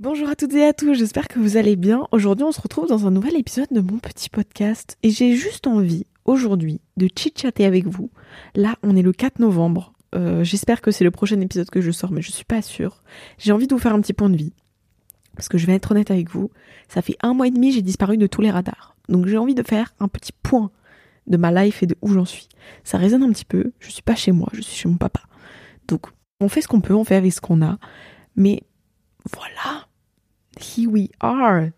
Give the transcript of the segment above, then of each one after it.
Bonjour à toutes et à tous, j'espère que vous allez bien. Aujourd'hui, on se retrouve dans un nouvel épisode de mon petit podcast et j'ai juste envie aujourd'hui de chit-chatter avec vous. Là, on est le 4 novembre. Euh, j'espère que c'est le prochain épisode que je sors, mais je suis pas sûre. J'ai envie de vous faire un petit point de vie. Parce que je vais être honnête avec vous, ça fait un mois et demi, j'ai disparu de tous les radars. Donc j'ai envie de faire un petit point de ma life et de où j'en suis. Ça résonne un petit peu, je suis pas chez moi, je suis chez mon papa. Donc on fait ce qu'on peut, on fait avec ce qu'on a. Mais voilà, here we are,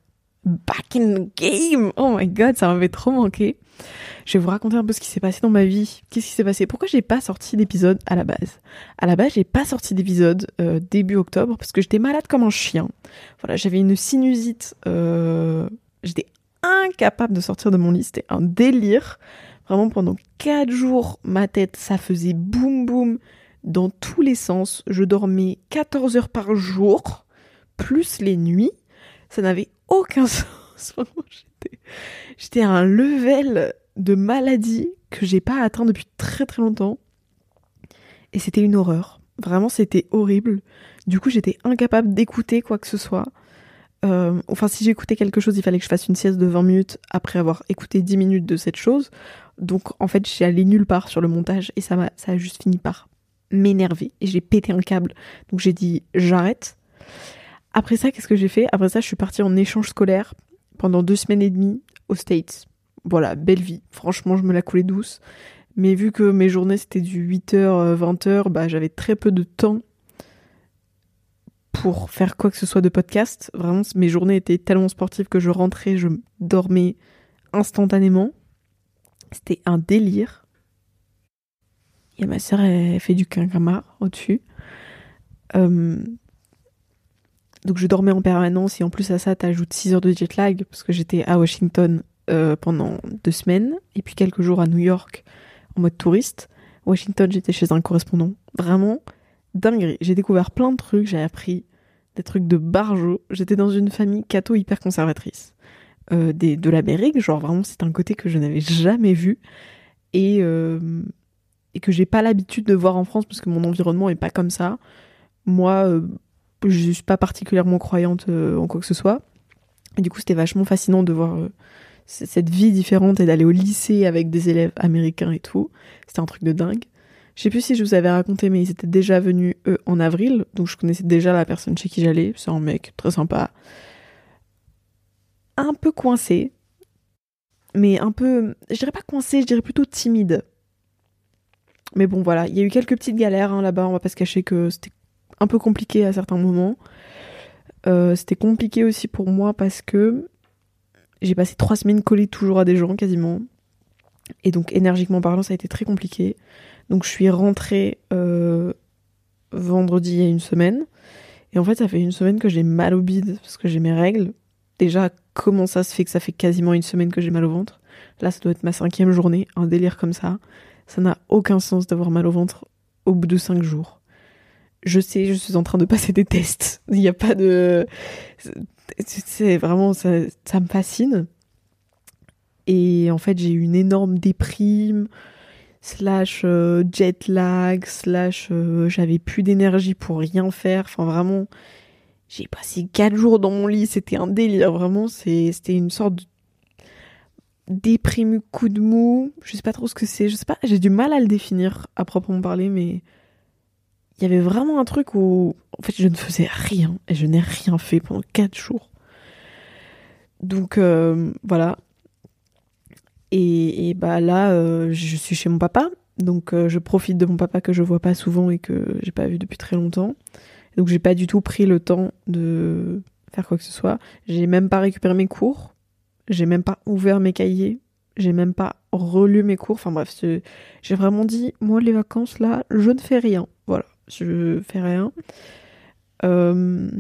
back in the game. Oh my god, ça m'avait trop manqué. Je vais vous raconter un peu ce qui s'est passé dans ma vie. Qu'est-ce qui s'est passé? Pourquoi j'ai pas sorti d'épisode à la base? À la base, j'ai pas sorti d'épisode euh, début octobre parce que j'étais malade comme un chien. Voilà, j'avais une sinusite. Euh, j'étais incapable de sortir de mon lit. C'était un délire. Vraiment, pendant quatre jours, ma tête, ça faisait boum boum dans tous les sens. Je dormais 14 heures par jour plus les nuits. Ça n'avait aucun sens. J'étais à un level de maladie que j'ai pas atteint depuis très très longtemps. Et c'était une horreur. Vraiment, c'était horrible. Du coup, j'étais incapable d'écouter quoi que ce soit. Euh, enfin, si j'écoutais quelque chose, il fallait que je fasse une sieste de 20 minutes après avoir écouté 10 minutes de cette chose. Donc, en fait, j'ai allé nulle part sur le montage et ça, m'a, ça a juste fini par m'énerver. Et j'ai pété un câble. Donc, j'ai dit j'arrête. Après ça, qu'est-ce que j'ai fait? Après ça, je suis partie en échange scolaire pendant deux semaines et demie aux States. Voilà, belle vie. Franchement, je me la coulais douce. Mais vu que mes journées c'était du 8h, 20h, bah, j'avais très peu de temps pour faire quoi que ce soit de podcast. Vraiment, mes journées étaient tellement sportives que je rentrais, je dormais instantanément. C'était un délire. Et ma sœur, elle fait du quinquamar au-dessus. Euh, donc je dormais en permanence et en plus à ça t'ajoutes 6 heures de jet lag parce que j'étais à Washington euh, pendant deux semaines et puis quelques jours à New York en mode touriste. Washington j'étais chez un correspondant. Vraiment dingue. J'ai découvert plein de trucs, j'ai appris des trucs de barjo. J'étais dans une famille catho hyper conservatrice. Euh, des, de l'Amérique, genre vraiment c'est un côté que je n'avais jamais vu et, euh, et que j'ai pas l'habitude de voir en France parce que mon environnement est pas comme ça. Moi, je suis pas particulièrement croyante euh, en quoi que ce soit. Et du coup, c'était vachement fascinant de voir euh, cette vie différente et d'aller au lycée avec des élèves américains et tout. C'était un truc de dingue. Je sais plus si je vous avais raconté, mais ils étaient déjà venus, eux, en avril. Donc je connaissais déjà la personne chez qui j'allais. C'est un mec très sympa. Un peu coincé. Mais un peu, je dirais pas coincé, je dirais plutôt timide. Mais bon, voilà. Il y a eu quelques petites galères hein, là-bas. On va pas se cacher que c'était un peu compliqué à certains moments. Euh, c'était compliqué aussi pour moi parce que j'ai passé trois semaines collée toujours à des gens quasiment. Et donc énergiquement parlant, ça a été très compliqué. Donc je suis rentrée euh, vendredi il y a une semaine. Et en fait, ça fait une semaine que j'ai mal au bide parce que j'ai mes règles. Déjà, comment ça se fait que ça fait quasiment une semaine que j'ai mal au ventre? Là, ça doit être ma cinquième journée, un délire comme ça. Ça n'a aucun sens d'avoir mal au ventre au bout de cinq jours je sais, je suis en train de passer des tests. Il n'y a pas de. C'est vraiment. Ça, ça me fascine. Et en fait, j'ai eu une énorme déprime, slash euh, jet lag, slash euh, j'avais plus d'énergie pour rien faire. Enfin, vraiment, j'ai passé quatre jours dans mon lit. C'était un délire. Vraiment, c'était une sorte de déprime, coup de mou. Je sais pas trop ce que c'est. Je sais pas, j'ai du mal à le définir à proprement parler, mais il y avait vraiment un truc où en fait je ne faisais rien et je n'ai rien fait pendant quatre jours. Donc euh, voilà. Et, bah là, euh, je suis chez mon papa, donc euh, je profite de mon papa que je vois pas souvent et que j'ai pas vu depuis très longtemps. Donc j'ai pas du tout pris le temps de faire quoi que ce soit. J'ai même pas récupéré mes cours. J'ai même pas ouvert mes cahiers. J'ai même pas relu mes cours. Enfin bref, j'ai vraiment dit, moi les vacances là, je ne fais rien. Je fais rien. Euh,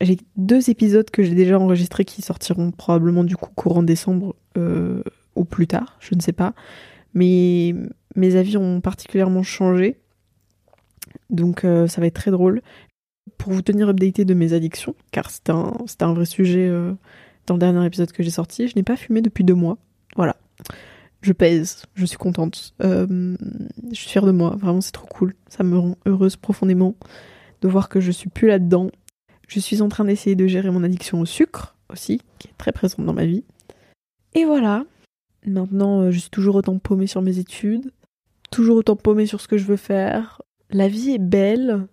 j'ai deux épisodes que j'ai déjà enregistrés qui sortiront probablement du coup courant décembre euh, ou plus tard, je ne sais pas. Mais mes avis ont particulièrement changé. Donc euh, ça va être très drôle. Pour vous tenir updaté de mes addictions, car c'était un, un, vrai sujet dans le dernier épisode que j'ai sorti, je n'ai pas fumé depuis deux mois. Voilà je pèse, je suis contente. Euh, je suis fière de moi, vraiment c'est trop cool. Ça me rend heureuse profondément de voir que je suis plus là-dedans. Je suis en train d'essayer de gérer mon addiction au sucre aussi, qui est très présente dans ma vie. Et voilà. Maintenant, euh, je suis toujours autant paumée sur mes études, toujours autant paumée sur ce que je veux faire. La vie est belle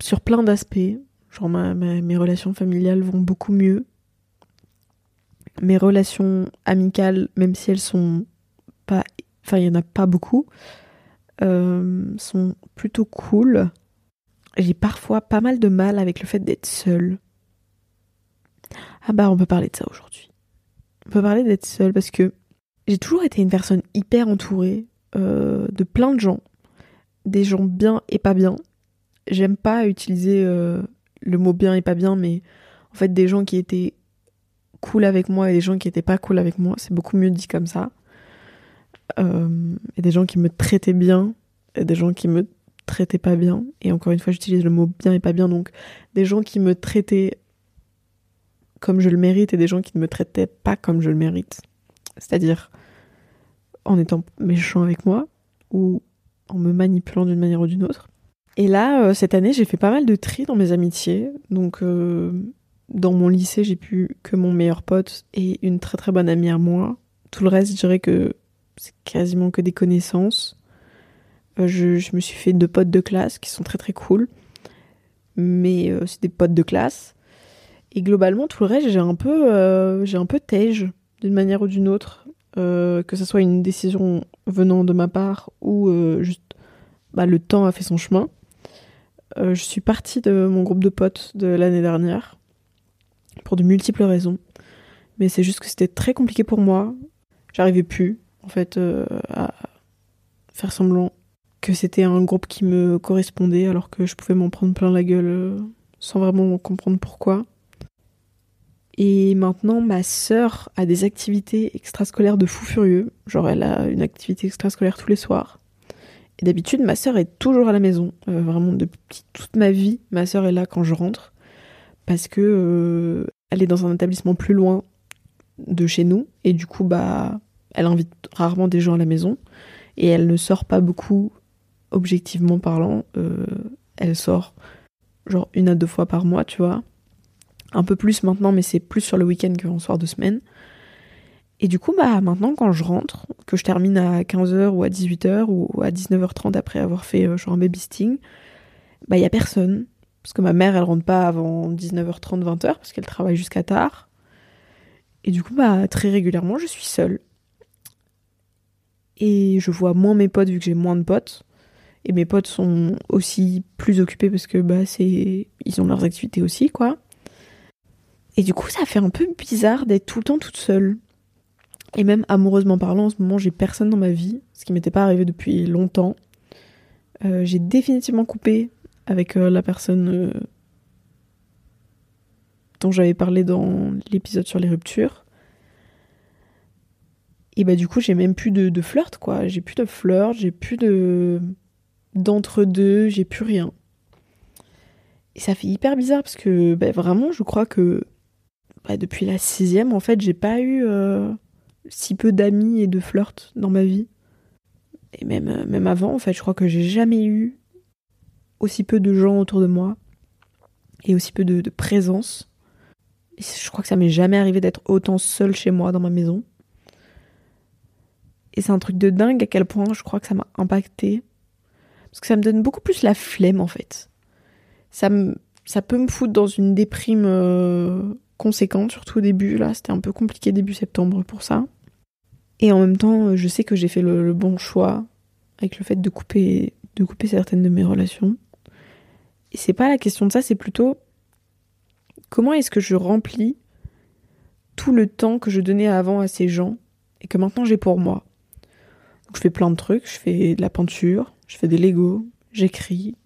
sur plein d'aspects. Genre mes relations familiales vont beaucoup mieux. Mes relations amicales, même si elles sont pas... Enfin, il y en a pas beaucoup, euh, sont plutôt cool. J'ai parfois pas mal de mal avec le fait d'être seule. Ah bah on peut parler de ça aujourd'hui. On peut parler d'être seule parce que j'ai toujours été une personne hyper entourée euh, de plein de gens. Des gens bien et pas bien. J'aime pas utiliser euh, le mot bien et pas bien, mais en fait des gens qui étaient cool avec moi et des gens qui étaient pas cool avec moi. C'est beaucoup mieux dit comme ça. Euh, et des gens qui me traitaient bien et des gens qui me traitaient pas bien. Et encore une fois, j'utilise le mot bien et pas bien. Donc des gens qui me traitaient comme je le mérite et des gens qui ne me traitaient pas comme je le mérite. C'est-à-dire en étant méchant avec moi ou en me manipulant d'une manière ou d'une autre. Et là, euh, cette année, j'ai fait pas mal de tri dans mes amitiés. Donc, euh, dans mon lycée, j'ai pu que mon meilleur pote et une très très bonne amie à moi. Tout le reste, je dirais que c'est quasiment que des connaissances. Euh, je, me suis fait deux potes de classe qui sont très très cool. Mais c'est des potes de classe. Et globalement, tout le reste, j'ai un peu, j'ai un peu tège d'une manière ou d'une autre. que ce soit une décision venant de ma part ou juste bah, le temps a fait son chemin. Euh, je suis partie de mon groupe de potes de l'année dernière pour de multiples raisons. Mais c'est juste que c'était très compliqué pour moi. J'arrivais plus, en fait, euh, à faire semblant que c'était un groupe qui me correspondait alors que je pouvais m'en prendre plein la gueule euh, sans vraiment comprendre pourquoi. Et maintenant, ma sœur a des activités extrascolaires de fou furieux. Genre, elle a une activité extrascolaire tous les soirs. Et d'habitude, ma sœur est toujours à la maison. Euh, vraiment, depuis toute ma vie, ma sœur est là quand je rentre. Parce que elle est dans un établissement plus loin de chez nous. Et du coup, bah, elle invite rarement des gens à la maison. Et elle ne sort pas beaucoup, objectivement parlant. Euh, elle sort genre une à deux fois par mois, tu vois. Un peu plus maintenant, mais c'est plus sur le week-end qu'en soir de semaine. Et du coup, bah, maintenant, quand je rentre, que je termine à 15h ou à 18h ou à 19h30 après avoir fait euh, genre un baby sting, bah, il y a personne. Parce que ma mère, elle rentre pas avant 19h30, 20h, parce qu'elle travaille jusqu'à tard. Et du coup, bah, très régulièrement, je suis seule. Et je vois moins mes potes vu que j'ai moins de potes. Et mes potes sont aussi plus occupés parce que, bah. Ils ont leurs activités aussi, quoi. Et du coup, ça fait un peu bizarre d'être tout le temps toute seule. Et même amoureusement parlant, en ce moment, j'ai personne dans ma vie, ce qui m'était pas arrivé depuis longtemps. Euh, j'ai définitivement coupé avec euh, la personne euh, dont j'avais parlé dans l'épisode sur les ruptures. Et bah du coup, j'ai même plus de, flirt, quoi. J'ai plus de flirt, j'ai plus de d'entre-deux, j'ai plus rien. Et ça fait hyper bizarre parce que bah, vraiment, je crois que bah, depuis la sixième, en fait, j'ai pas eu si peu d'amis et de flirts dans ma vie. Et même, euh, même avant, en fait, je crois que j'ai jamais eu aussi peu de gens autour de moi et aussi peu de, présence. je crois que ça m'est jamais arrivé d'être autant seule chez moi dans ma maison. Et c'est un truc de dingue à quel point je crois que ça m'a impacté. Parce que ça me donne beaucoup plus la flemme en fait. Ça, me, ça peut me foutre dans une déprime euh, conséquente, surtout au début. Là, c'était un peu compliqué début septembre pour ça. Et en même temps, je sais que j'ai fait le, bon choix avec le fait de couper, de couper certaines de mes relations. C'est pas la question de ça, c'est plutôt comment est-ce que je remplis tout le temps que je donnais avant à ces gens et que maintenant j'ai pour moi? Je fais plein de trucs, je fais de la peinture, je fais des Lego, j'écris,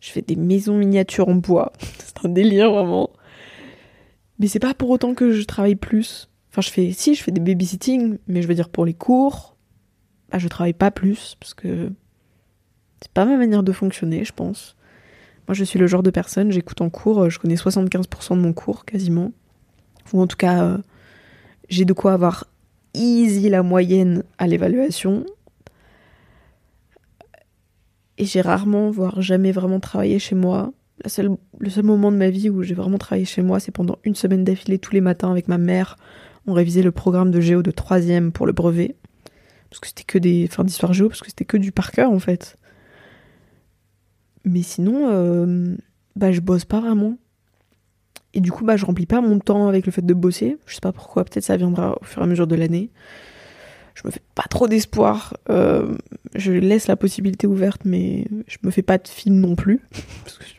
je fais des maisons miniatures en bois. c'est un délire vraiment. Mais c'est pas pour autant que je travaille plus. Enfin, je fais, si, je fais des babysitting, mais je veux dire pour les cours, bah, je travaille pas plus parce que c'est pas ma manière de fonctionner, je pense. Moi, je suis le genre de personne, j'écoute en cours, je connais 75% de mon cours quasiment. Ou en tout cas, euh, j'ai de quoi avoir easy la moyenne à l'évaluation. Et j'ai rarement, voire jamais vraiment travaillé chez moi. La seule, le seul moment de ma vie où j'ai vraiment travaillé chez moi, c'est pendant une semaine d'affilée tous les matins avec ma mère. On révisait le programme de géo de troisième pour le brevet. Parce que c'était que des. Enfin, d'histoire géo, parce que c'était que du par cœur en fait. Mais sinon, euh, bah, je bosse pas vraiment. Et du coup, bah, je remplis pas mon temps avec le fait de bosser. Je sais pas pourquoi, peut-être ça viendra au fur et à mesure de l'année. Je me fais pas trop d'espoir. Euh, je laisse la possibilité ouverte, mais je me fais pas de film non plus.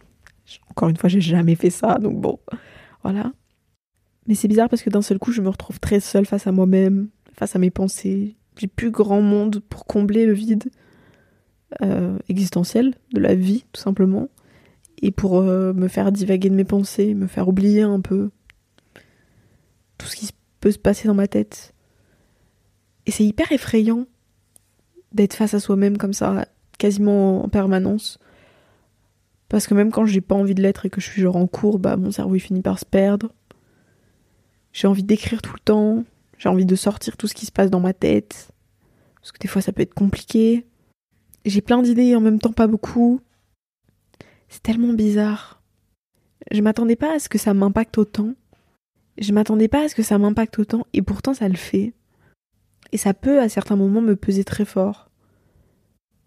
Encore une fois, j'ai jamais fait ça, donc bon, voilà. Mais c'est bizarre parce que d'un seul coup, je me retrouve très seule face à moi-même, face à mes pensées. J'ai plus grand monde pour combler le vide euh, existentiel de la vie, tout simplement et pour euh, me faire divaguer de mes pensées, me faire oublier un peu tout ce qui peut se passer dans ma tête. Et c'est hyper effrayant d'être face à soi-même comme ça, quasiment en permanence. Parce que même quand j'ai pas envie de l'être et que je suis genre en cours, bah mon cerveau il finit par se perdre. J'ai envie d'écrire tout le temps, j'ai envie de sortir tout ce qui se passe dans ma tête. Parce que des fois ça peut être compliqué. J'ai plein d'idées et en même temps pas beaucoup. C'est tellement bizarre. Je m'attendais pas à ce que ça m'impacte autant. Je m'attendais pas à ce que ça m'impacte autant et pourtant ça le fait. Et ça peut à certains moments me peser très fort.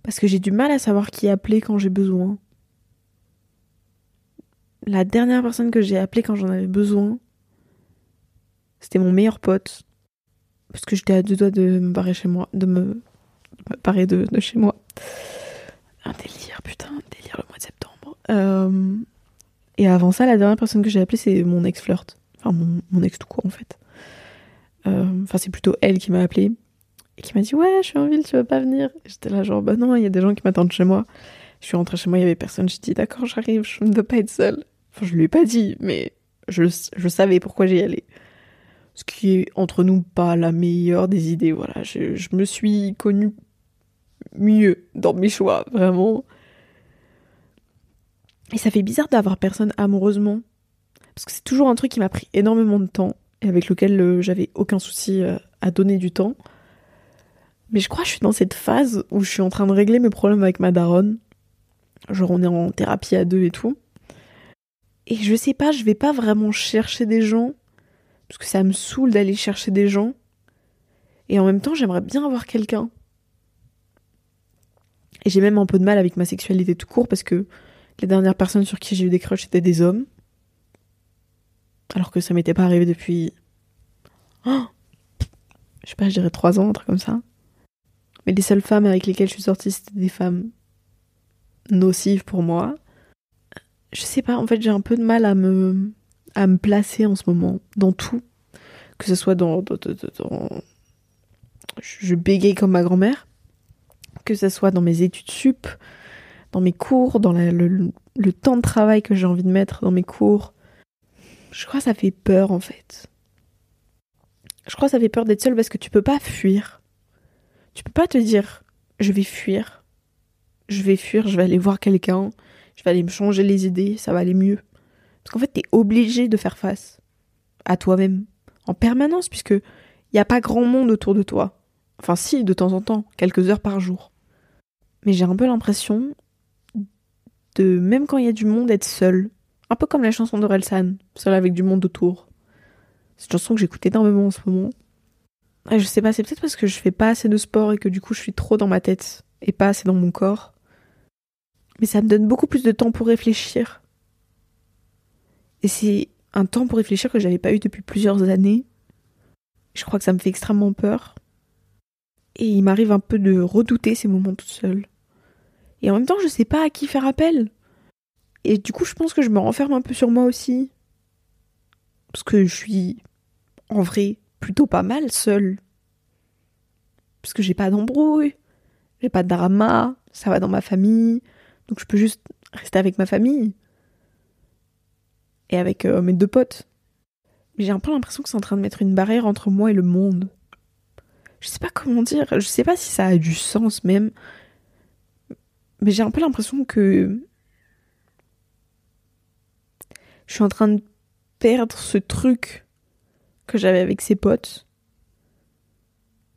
Parce que j'ai du mal à savoir qui appeler quand j'ai besoin. La dernière personne que j'ai appelée quand j'en avais besoin, c'était mon meilleur pote. Parce que j'étais à deux doigts de me barrer chez moi, de me, barrer de, de chez moi. Un délire, putain, un délire le mois de septembre. Euh, et avant ça, la dernière personne que j'ai appelée, c'est mon ex-flirt. Enfin, mon, ex tout court, en fait. Euh, enfin, c'est plutôt elle qui m'a appelée et qui m'a dit Ouais, je suis en ville, tu veux pas venir? J'étais là, genre, bah non, il y a des gens qui m'attendent chez moi. Je suis rentrée chez moi, il y avait personne. J'ai dit D'accord, j'arrive, je ne veux pas être seule. Enfin, je lui ai pas dit, mais je, je savais pourquoi j'y allais. Ce qui est entre nous pas la meilleure des idées, voilà. Je, je me suis connue mieux dans mes choix, vraiment. Et ça fait bizarre d'avoir personne amoureusement. Parce que c'est toujours un truc qui m'a pris énormément de temps et avec lequel euh, j'avais aucun souci euh, à donner du temps. Mais je crois que je suis dans cette phase où je suis en train de régler mes problèmes avec ma daronne. Genre on est en thérapie à deux et tout. Et je sais pas, je vais pas vraiment chercher des gens. Parce que ça me saoule d'aller chercher des gens. Et en même temps, j'aimerais bien avoir quelqu'un. Et j'ai même un peu de mal avec ma sexualité tout court parce que les dernières personnes sur qui j'ai eu des crushs étaient des hommes. Alors que ça m'était pas arrivé depuis. Oh je sais pas, je dirais trois ans, un truc comme ça. Mais les seules femmes avec lesquelles je suis sortie, c'était des femmes nocives pour moi. Je sais pas, en fait, j'ai un peu de mal à me, à me placer en ce moment, dans tout. Que ce soit dans. je bégaye comme ma grand-mère. Que ce soit dans mes études sup, dans mes cours, dans le, temps de travail que j'ai envie de mettre dans mes cours. Je crois que ça fait peur en fait. Je crois que ça fait peur d'être seule parce que tu peux pas fuir. Tu peux pas te dire je vais fuir. Je vais fuir, je vais aller voir quelqu'un, je vais aller me changer les idées, ça va aller mieux. Parce qu'en fait, tu es obligé de faire face à toi-même en permanence puisque il n'y a pas grand monde autour de toi. Enfin si, de temps en temps, quelques heures par jour. Mais j'ai un peu l'impression de, même quand il y a du monde, être seul. Un peu comme la chanson de Relsan, seul avec du monde autour. C'est une chanson que j'écoute énormément en ce moment. Je sais pas, c'est peut-être parce que je fais pas assez de sport et que du coup je suis trop dans ma tête et pas assez dans mon corps. Mais ça me donne beaucoup plus de temps pour réfléchir. Et c'est un temps pour réfléchir que j'avais pas eu depuis plusieurs années. Je crois que ça me fait extrêmement peur. Et il m'arrive un peu de redouter ces moments toute seule. Et en même temps, je sais pas à qui faire appel. Et du coup, je pense que je me renferme un peu sur moi aussi. Parce que je suis, en vrai, plutôt pas mal seule. Parce que j'ai pas d'embrouille, j'ai pas de drama, ça va dans ma famille. Donc je peux juste rester avec ma famille. Et avec euh, mes deux potes. Mais j'ai un peu l'impression que c'est en train de mettre une barrière entre moi et le monde. Je sais pas comment dire, je sais pas si ça a du sens même. Mais j'ai un peu l'impression que je suis en train de perdre ce truc que j'avais avec ses potes.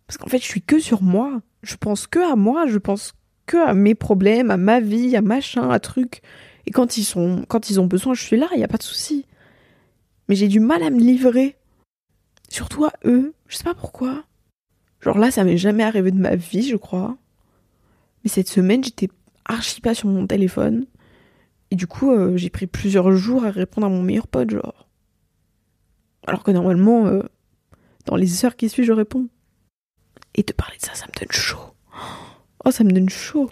Parce qu'en fait, je suis que sur moi. Je pense que à moi, je pense que à mes problèmes, à ma vie, à machin, à truc. Et quand ils sont, quand ils ont besoin, je suis là, il n'y a pas de souci. Mais j'ai du mal à me livrer. Surtout à eux. Je sais pas pourquoi. Genre là, ça m'est jamais arrivé de ma vie, je crois. Mais cette semaine, j'étais archi pas sur mon téléphone. Et du coup, euh, j'ai pris plusieurs jours à répondre à mon meilleur pote, genre. Alors que normalement, euh, dans les heures qui suivent, je réponds. Et te parler de ça, ça me donne chaud. Oh, ça me donne chaud.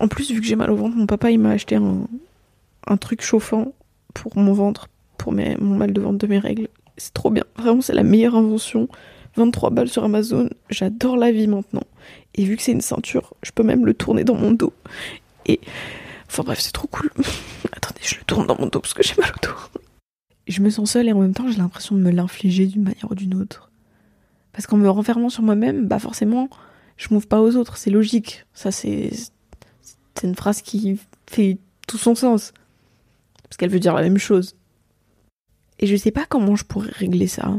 En plus, vu que j'ai mal au ventre, mon papa, il m'a acheté un, truc chauffant pour mon ventre, pour mes, mon mal de ventre de mes règles. C'est trop bien. Vraiment, c'est la meilleure invention. 23 balles sur Amazon. J'adore la vie maintenant. Et vu que c'est une ceinture, je peux même le tourner dans mon dos. Et. Enfin bref, c'est trop cool. Attendez, je le tourne dans mon dos parce que j'ai mal au dos. Je me sens seule et en même temps, j'ai l'impression de me l'infliger d'une manière ou d'une autre. Parce qu'en me renfermant sur moi-même, bah forcément, je m'ouvre pas aux autres. C'est logique. Ça, c'est. C'est une phrase qui fait tout son sens. Parce qu'elle veut dire la même chose. Et je sais pas comment je pourrais régler ça.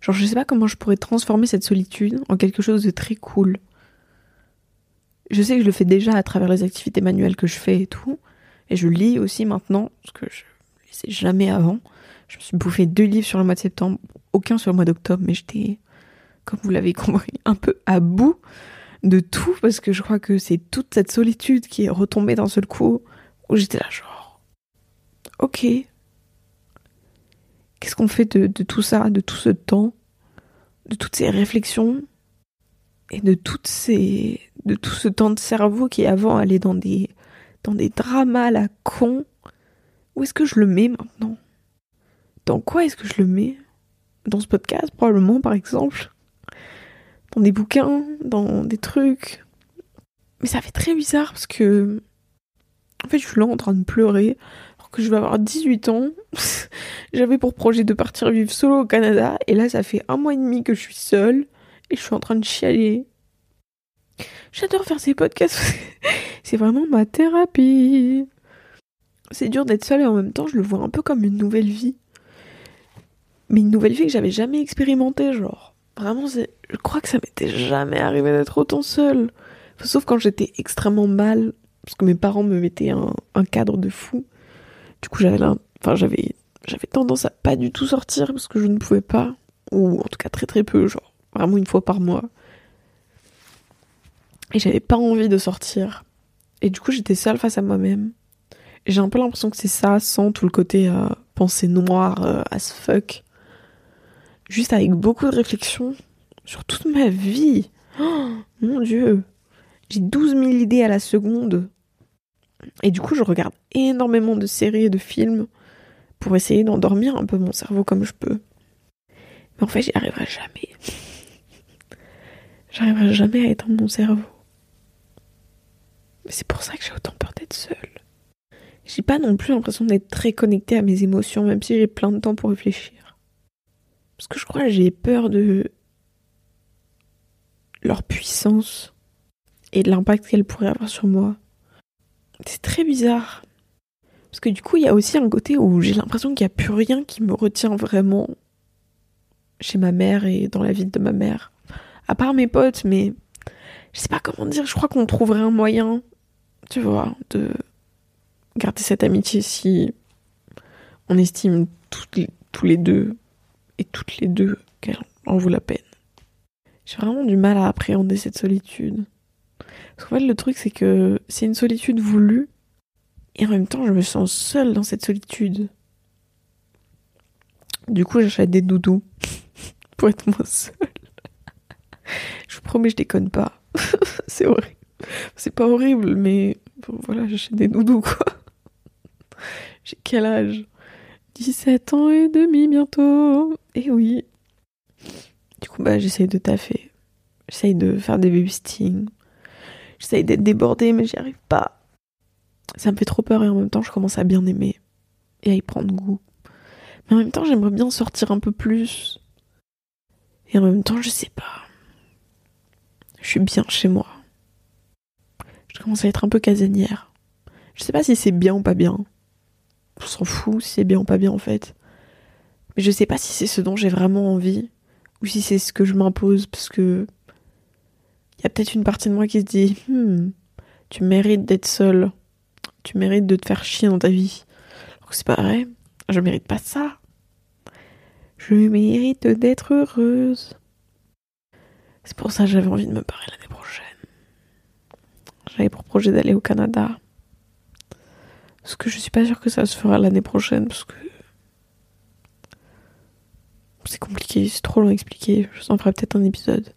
Genre, je sais pas comment je pourrais transformer cette solitude en quelque chose de très cool. Je sais que je le fais déjà à travers les activités manuelles que je fais et tout. Et je lis aussi maintenant, ce que je ne lisais jamais avant. Je me suis bouffé deux livres sur le mois de septembre, aucun sur le mois d'octobre, mais j'étais, comme vous l'avez compris, un peu à bout de tout, parce que je crois que c'est toute cette solitude qui est retombée d'un seul coup, où j'étais là genre, ok, Qu'est-ce qu'on fait de, tout ça, de tout ce temps, de toutes ces réflexions et de toutes ces, de tout ce temps de cerveau qui avant allait dans des, dans des dramas la con? Où est-ce que je le mets maintenant? Dans quoi est-ce que je le mets? Dans ce podcast probablement par exemple Dans des bouquins Dans des trucs Mais ça fait très bizarre parce que en fait je suis là en train de pleurer que je vais avoir 18 ans. J'avais pour projet de partir vivre solo au Canada et là ça fait un mois et demi que je suis seule et je suis en train de chialer. J'adore faire ces podcasts. C'est vraiment ma thérapie. C'est dur d'être seule et en même temps je le vois un peu comme une nouvelle vie. Mais une nouvelle vie que j'avais jamais expérimentée, genre. Vraiment, je crois que ça m'était jamais arrivé d'être autant seule. Sauf quand j'étais extrêmement mal, parce que mes parents me mettaient un cadre de fou. Du coup, j'avais enfin, j'avais, j'avais tendance à pas du tout sortir parce que je ne pouvais pas, ou en tout cas très très peu, genre vraiment une fois par mois. Et j'avais pas envie de sortir. Et du coup, j'étais seule face à moi-même. J'ai un peu l'impression que c'est ça, sans tout le côté euh, pensée noire, euh, as fuck. Juste avec beaucoup de réflexion sur toute ma vie. Oh, mon dieu. J'ai 12 000 idées à la seconde. Et du coup, je regarde énormément de séries et de films pour essayer d'endormir un peu mon cerveau comme je peux. Mais en fait, j'y arriverai jamais. J'arriverai jamais à éteindre mon cerveau. C'est pour ça que j'ai autant peur d'être seule. J'ai pas non plus l'impression d'être très connectée à mes émotions, même si j'ai plein de temps pour réfléchir. Parce que je crois que j'ai peur de leur puissance et l'impact qu'elles pourraient avoir sur moi. C'est très bizarre. Parce que du coup, il y a aussi un côté où j'ai l'impression qu'il n'y a plus rien qui me retient vraiment chez ma mère et dans la vie de ma mère. À part mes potes, mais je sais pas comment dire, je crois qu'on trouverait un moyen, tu vois, de garder cette amitié si on estime tous les deux et toutes les deux qu'elle en vaut la peine. J'ai vraiment du mal à appréhender cette solitude. Parce qu'en fait, le truc, c'est que c'est une solitude voulue, et en même temps, je me sens seule dans cette solitude. Du coup, j'achète des doudous pour être moins seule. je vous promets, je déconne pas. c'est horrible. C'est pas horrible, mais voilà, j'achète des doudous, quoi. J'ai quel âge? 17 ans et demi bientôt. Et oui. Du coup, bah, j'essaye de taffer. J'essaye de faire des babysitting. J'essaye d'être débordée, mais j'y arrive pas. Ça me fait trop peur et en même temps, je commence à bien aimer et à y prendre goût. Mais en même temps, j'aimerais bien sortir un peu plus. Et en même temps, je sais pas. Je suis bien chez moi. Je commence à être un peu casanière. Je sais pas si c'est bien ou pas bien. On s'en fout si c'est bien ou pas bien en fait. Mais je sais pas si c'est ce dont j'ai vraiment envie ou si c'est ce que je m'impose parce que il y a peut-être une partie de moi qui se dit hmm, tu mérites d'être seule. tu mérites de te faire chier dans ta vie. c'est pas vrai. Je mérite pas ça. Je mérite d'être heureuse. C'est pour ça que j'avais envie de me barrer l'année prochaine. J'avais pour projet d'aller au Canada. Parce que je suis pas sûre que ça se fera l'année prochaine, parce que c'est compliqué, c'est trop long à expliquer. Je en ferai peut-être un épisode.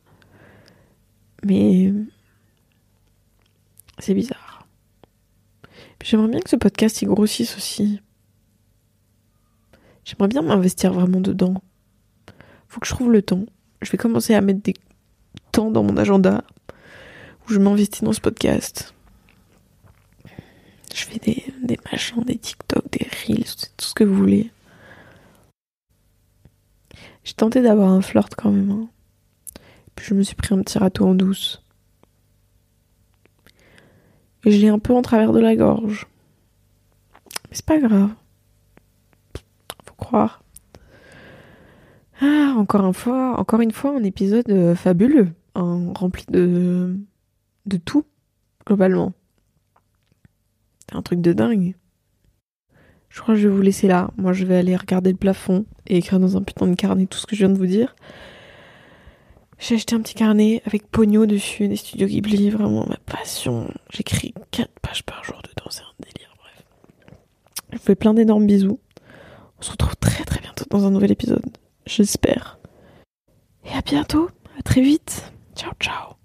Mais c'est bizarre. J'aimerais bien que ce podcast il grossisse aussi. J'aimerais bien m'investir vraiment dedans. Faut que je trouve le temps. Je vais commencer à mettre des temps dans mon agenda où je m'investis dans ce podcast. Je fais des, des machins, des TikTok, des Reels, tout ce que vous voulez. J'ai tenté d'avoir un flirt quand même. Hein. Puis je me suis pris un petit râteau en douce. Et je l'ai un peu en travers de la gorge. Mais c'est pas grave. Faut croire. Ah, encore une fois, encore une fois, un épisode euh, fabuleux, rempli de, de tout, globalement. Un truc de dingue. Je crois que je vais vous laisser là. Moi, je vais aller regarder le plafond et écrire dans un putain de carnet tout ce que je viens de vous dire. J'ai acheté un petit carnet avec pogno dessus, des studios Ghibli, vraiment ma passion. J'écris 4 pages par jour dedans, c'est un délire, bref. Je vous fais plein d'énormes bisous. On se retrouve très très bientôt dans un nouvel épisode. J'espère. Et à bientôt, à très vite. Ciao ciao.